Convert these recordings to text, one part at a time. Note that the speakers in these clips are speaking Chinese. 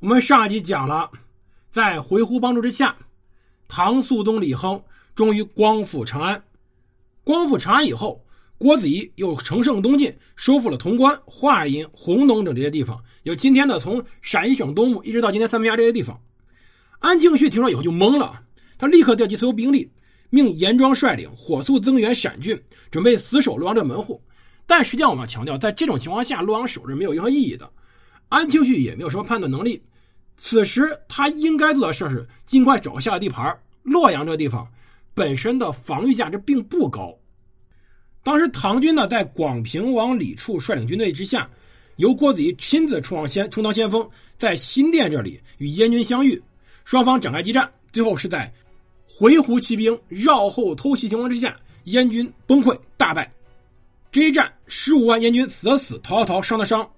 我们上一集讲了，在回鹘帮助之下，唐肃宗李亨终于光复长安。光复长安以后，郭子仪又乘胜东进，收复了潼关、华阴、弘农等这些地方，有今天的从陕西省东部一直到今天三门峡这些地方。安庆绪听说以后就懵了，他立刻调集所有兵力，命严庄率领火速增援陕郡，准备死守洛阳这门户。但实际上，我们要强调，在这种情况下，洛阳守着没有任何意义的。安庆绪也没有什么判断能力。此时他应该做的事是尽快找下地盘。洛阳这个地方本身的防御价值并不高。当时唐军呢，在广平王李处率领军队之下，由郭子仪亲自冲上先充当先锋，在新店这里与燕军相遇，双方展开激战。最后是在回鹘骑兵绕后偷袭情况之下，燕军崩溃大败。这一战，十五万燕军死的死，逃的逃，伤的伤。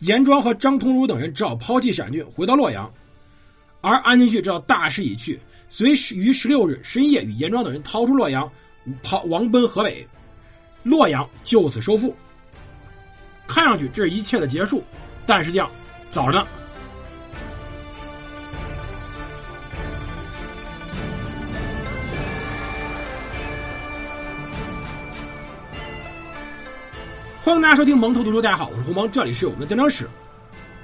严庄和张通儒等人只好抛弃陕郡，回到洛阳。而安金旭知道大势已去，随时于十六日深夜与严庄等人逃出洛阳，跑亡奔河北，洛阳就此收复。看上去这是一切的结束，但实际上早着呢。欢迎大家收听蒙头读书，大家好，我是胡蒙，这里是我们的战争史。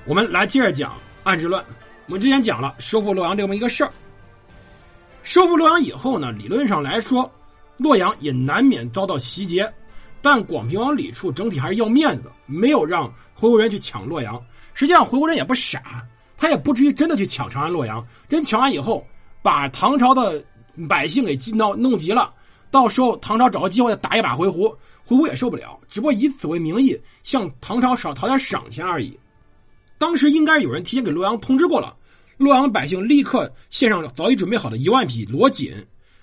我们来接着讲安史乱。我们之前讲了收复洛阳这么一个事儿。收复洛阳以后呢，理论上来说，洛阳也难免遭到袭劫，但广平王李处整体还是要面子，没有让回鹘人去抢洛阳。实际上，回鹘人也不傻，他也不至于真的去抢长安、洛阳。真抢完以后，把唐朝的百姓给闹弄急了，到时候唐朝找个机会再打一把回鹘。回鹘也受不了，只不过以此为名义向唐朝少讨点赏钱而已。当时应该有人提前给洛阳通知过了，洛阳百姓立刻献上早已准备好的一万匹罗锦。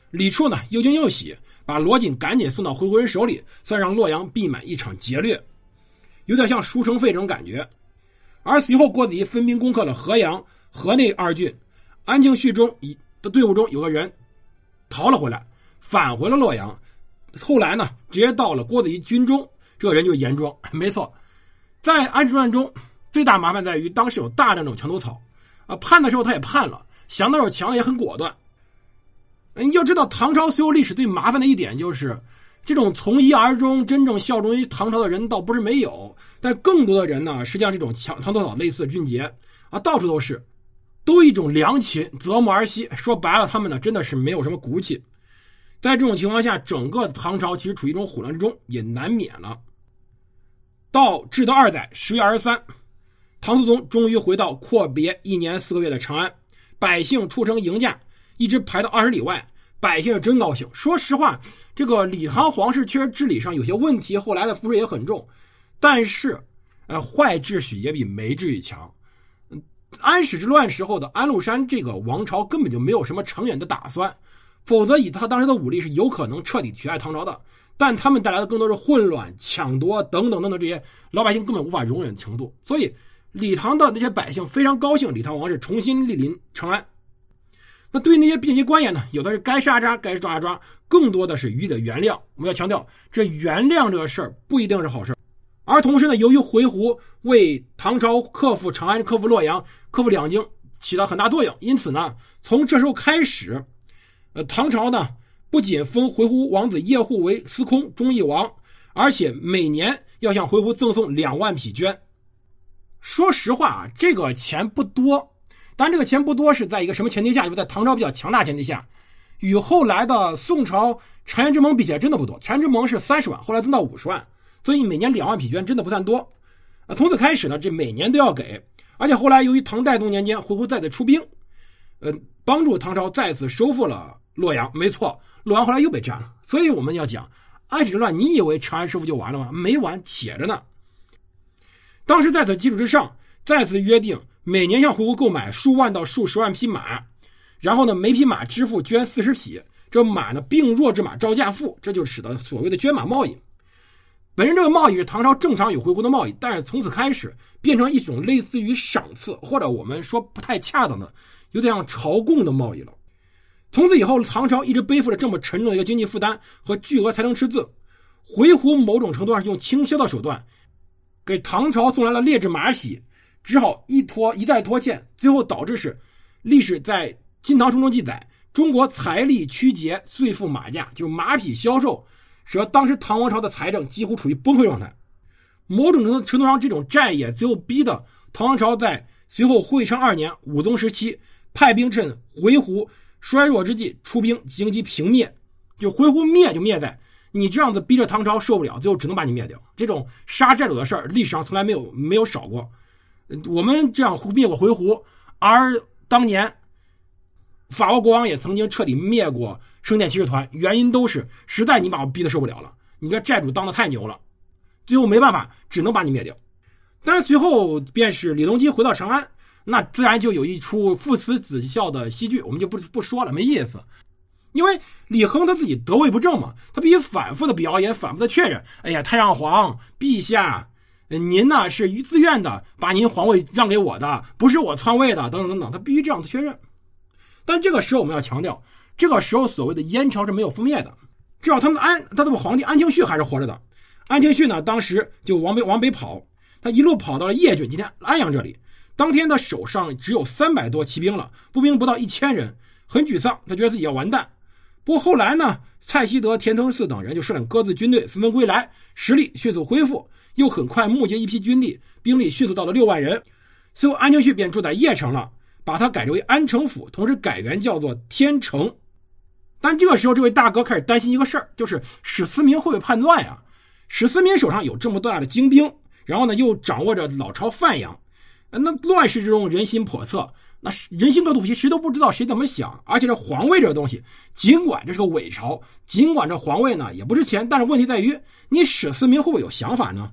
李处呢又惊又喜，把罗锦赶紧送到回鹘人手里，算让洛阳避免一场劫掠，有点像书城费这种感觉。而随后郭子仪分兵攻克了河阳、河内二郡，安庆绪中一的队伍中有个人逃了回来，返回了洛阳。后来呢，直接到了郭子仪军中，这个人就是严庄。没错，在安史之乱中，最大麻烦在于当时有大量这种墙头草，啊，判的时候他也判了，想到时候强也很果断。你要知道，唐朝所有历史最麻烦的一点就是，这种从一而终、真正效忠于唐朝的人倒不是没有，但更多的人呢，实际上这种墙墙头草类似的俊杰啊，到处都是，都一种良禽择木而栖。说白了，他们呢真的是没有什么骨气。在这种情况下，整个唐朝其实处于一种混乱之中，也难免了。到至德二载十月二十三，唐肃宗终于回到阔别一年四个月的长安，百姓出城迎驾，一直排到二十里外，百姓是真高兴。说实话，这个李唐皇室确实治理上有些问题，后来的赋税也很重，但是，呃，坏秩序也比没秩序强。安史之乱时候的安禄山这个王朝根本就没有什么长远的打算。否则，以他当时的武力是有可能彻底取代唐朝的，但他们带来的更多是混乱、抢夺等等等等这些老百姓根本无法容忍的程度。所以，李唐的那些百姓非常高兴，李唐王室重新莅临长安。那对于那些变节官员呢？有的是该杀杀，该抓抓，更多的是予以的原谅。我们要强调，这原谅这个事儿不一定是好事而同时呢，由于回鹘为唐朝克服长安、克服洛阳、克服两京起到很大作用，因此呢，从这时候开始。呃，唐朝呢，不仅封回鹘王子叶护为司空、忠义王，而且每年要向回鹘赠送两万匹绢。说实话啊，这个钱不多，但这个钱不多是在一个什么前提下？就是在唐朝比较强大前提下，与后来的宋朝澶渊之盟比起来，真的不多。澶渊之盟是三十万，后来增到五十万，所以每年两万匹绢真的不算多。啊，从此开始呢，这每年都要给，而且后来由于唐代宗年间回鹘再次出兵，呃，帮助唐朝再次收复了。洛阳没错，洛阳后来又被占了，所以我们要讲安史之乱。你以为长安收复就完了吗？没完，且着呢。当时在此基础之上，再次约定每年向回鹘购买数万到数十万匹马，然后呢，每匹马支付绢四十匹。这马呢，病弱之马照价付，这就使得所谓的绢马贸易。本身这个贸易是唐朝正常与回鹘的贸易，但是从此开始变成一种类似于赏赐，或者我们说不太恰当的，有点像朝贡的贸易了。从此以后，唐朝一直背负着这么沉重的一个经济负担和巨额财政赤字。回鹘某种程度上是用倾销的手段，给唐朝送来了劣质马匹，只好一拖一再拖欠，最后导致是历史在《金唐书》中记载，中国财力曲竭，岁富马价，就是马匹销售，使得当时唐王朝的财政几乎处于崩溃状态。某种程度程度上，这种债也最后逼的唐王朝在随后会昌二年武宗时期，派兵趁回鹘衰弱之际出兵将其平灭。就回鹘灭就灭在你这样子逼着唐朝受不了，最后只能把你灭掉。这种杀债主的事儿，历史上从来没有没有少过。我们这样灭过回鹘，而当年法国国王也曾经彻底灭过圣殿骑士团，原因都是实在你把我逼得受不了了，你这债主当的太牛了，最后没办法，只能把你灭掉。但随后便是李隆基回到长安，那自然就有一出父慈子孝的戏剧，我们就不不说了，没意思。因为李亨他自己得位不正嘛，他必须反复的表演，反复的确认。哎呀，太上皇陛下，您呢是自愿的把您皇位让给我的，不是我篡位的，等等等等，他必须这样子确认。但这个时候我们要强调，这个时候所谓的燕朝是没有覆灭的，至少他们安他的皇帝安庆绪还是活着的。安庆绪呢，当时就往北往北跑，他一路跑到了叶郡，今天安阳这里。当天他手上只有三百多骑兵了，步兵不到一千人，很沮丧，他觉得自己要完蛋。不过后来呢，蔡希德、田承嗣等人就率领各自军队纷纷归来，实力迅速恢复，又很快募集一批军力，兵力迅速到了六万人。随后安庆绪便住在邺城了，把他改为安城府，同时改元叫做天成。但这个时候，这位大哥开始担心一个事儿，就是史思明会不会叛乱呀？史思明手上有这么多大的精兵，然后呢又掌握着老巢范阳，那乱世之中人心叵测。那人心隔肚皮，谁都不知道谁怎么想。而且这皇位这个东西，尽管这是个伪朝，尽管这皇位呢也不值钱，但是问题在于，你史思明会不会有想法呢？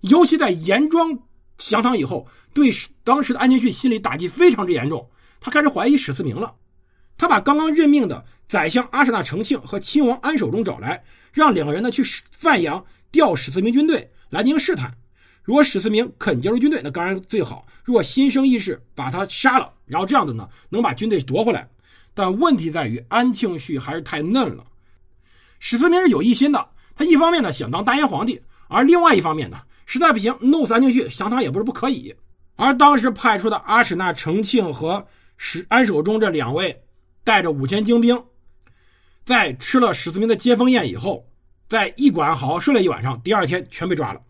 尤其在严庄降唐以后，对当时的安庆绪心理打击非常之严重，他开始怀疑史思明了。他把刚刚任命的宰相阿史那承庆和亲王安守忠找来，让两个人呢去范阳调史思明军队来进行试探。如果史思明肯加入军队，那当然最好；如果心生异事，把他杀了，然后这样子呢，能把军队夺回来。但问题在于安庆绪还是太嫩了。史思明是有异心的，他一方面呢想当大燕皇帝，而另外一方面呢，实在不行弄死安庆绪，降唐也不是不可以。而当时派出的阿史那承庆和史安守忠这两位，带着五千精兵，在吃了史思明的接风宴以后，在驿馆好好睡了一晚上，第二天全被抓了。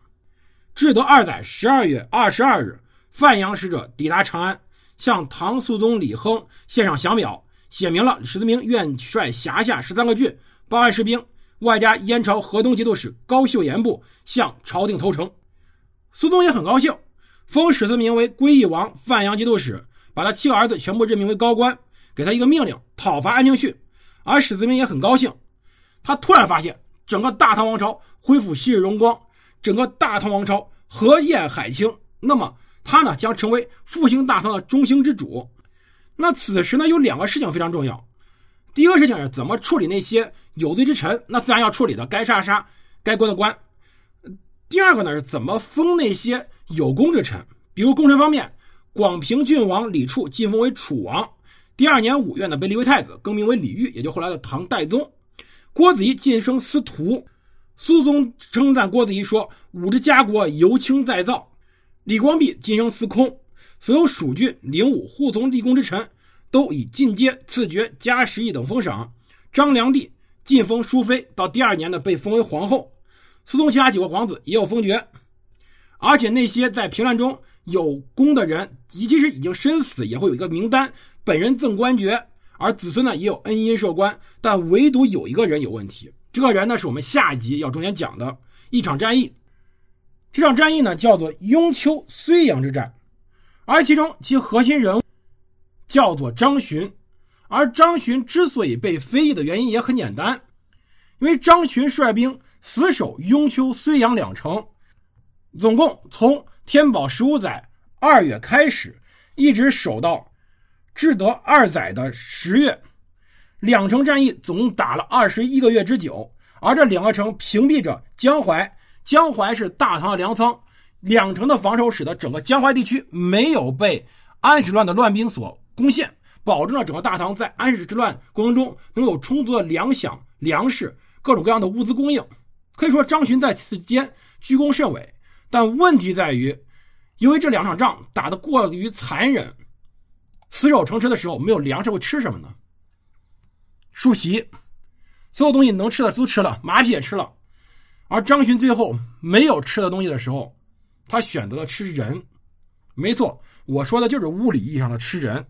至德二载十二月二十二日，范阳使者抵达长安，向唐肃宗李亨献上降表，写明了史思明愿率辖下十三个郡八万士兵，外加燕朝河东节度使高秀岩部向朝廷投诚。肃宗也很高兴，封史思明为归义王、范阳节度使，把他七个儿子全部任命为高官，给他一个命令讨伐安庆绪。而史思明也很高兴，他突然发现整个大唐王朝恢复昔日荣光。整个大唐王朝和燕海清，那么他呢将成为复兴大唐的中兴之主。那此时呢有两个事情非常重要。第一个事情是怎么处理那些有罪之臣，那自然要处理的，该杀杀，该关的关。第二个呢是怎么封那些有功之臣，比如功臣方面，广平郡王李处晋封为楚王，第二年五月呢被立为太子，更名为李煜，也就后来的唐代宗。郭子仪晋升司徒。苏宗称赞郭子仪说：“吾之家国由清再造。”李光弼晋升司空，所有蜀郡、灵武、护从立功之臣，都以进阶、赐爵、加十亿等封赏。张良娣晋封淑妃，到第二年呢被封为皇后。苏宗其他几个皇子也有封爵，而且那些在平乱中有功的人，即使已经身死，也会有一个名单，本人赠官爵，而子孙呢也有恩荫授官。但唯独有一个人有问题。这个人呢，是我们下一集要重点讲的一场战役。这场战役呢，叫做雍丘睢阳之战，而其中其核心人物叫做张巡。而张巡之所以被非议的原因也很简单，因为张巡率兵死守雍丘、睢阳两城，总共从天宝十五载二月开始，一直守到至德二载的十月。两城战役总共打了二十一个月之久，而这两个城屏蔽着江淮，江淮是大唐的粮仓，两城的防守使得整个江淮地区没有被安史乱的乱兵所攻陷，保证了整个大唐在安史之乱过程中能有充足的粮饷、粮食、各种各样的物资供应。可以说张巡在此间居功甚伟，但问题在于，因为这两场仗打得过于残忍，死守城池的时候没有粮食会吃什么呢？竖席，所有东西能吃的都吃了，马匹也吃了。而张巡最后没有吃的东西的时候，他选择了吃人。没错，我说的就是物理意义上的吃人。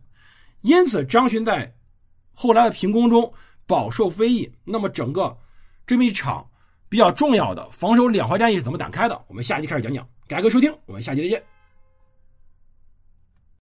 因此，张巡在后来的平攻中饱受非议。那么，整个这么一场比较重要的防守两淮战役是怎么展开的？我们下期开始讲讲。感谢收听，我们下期再见。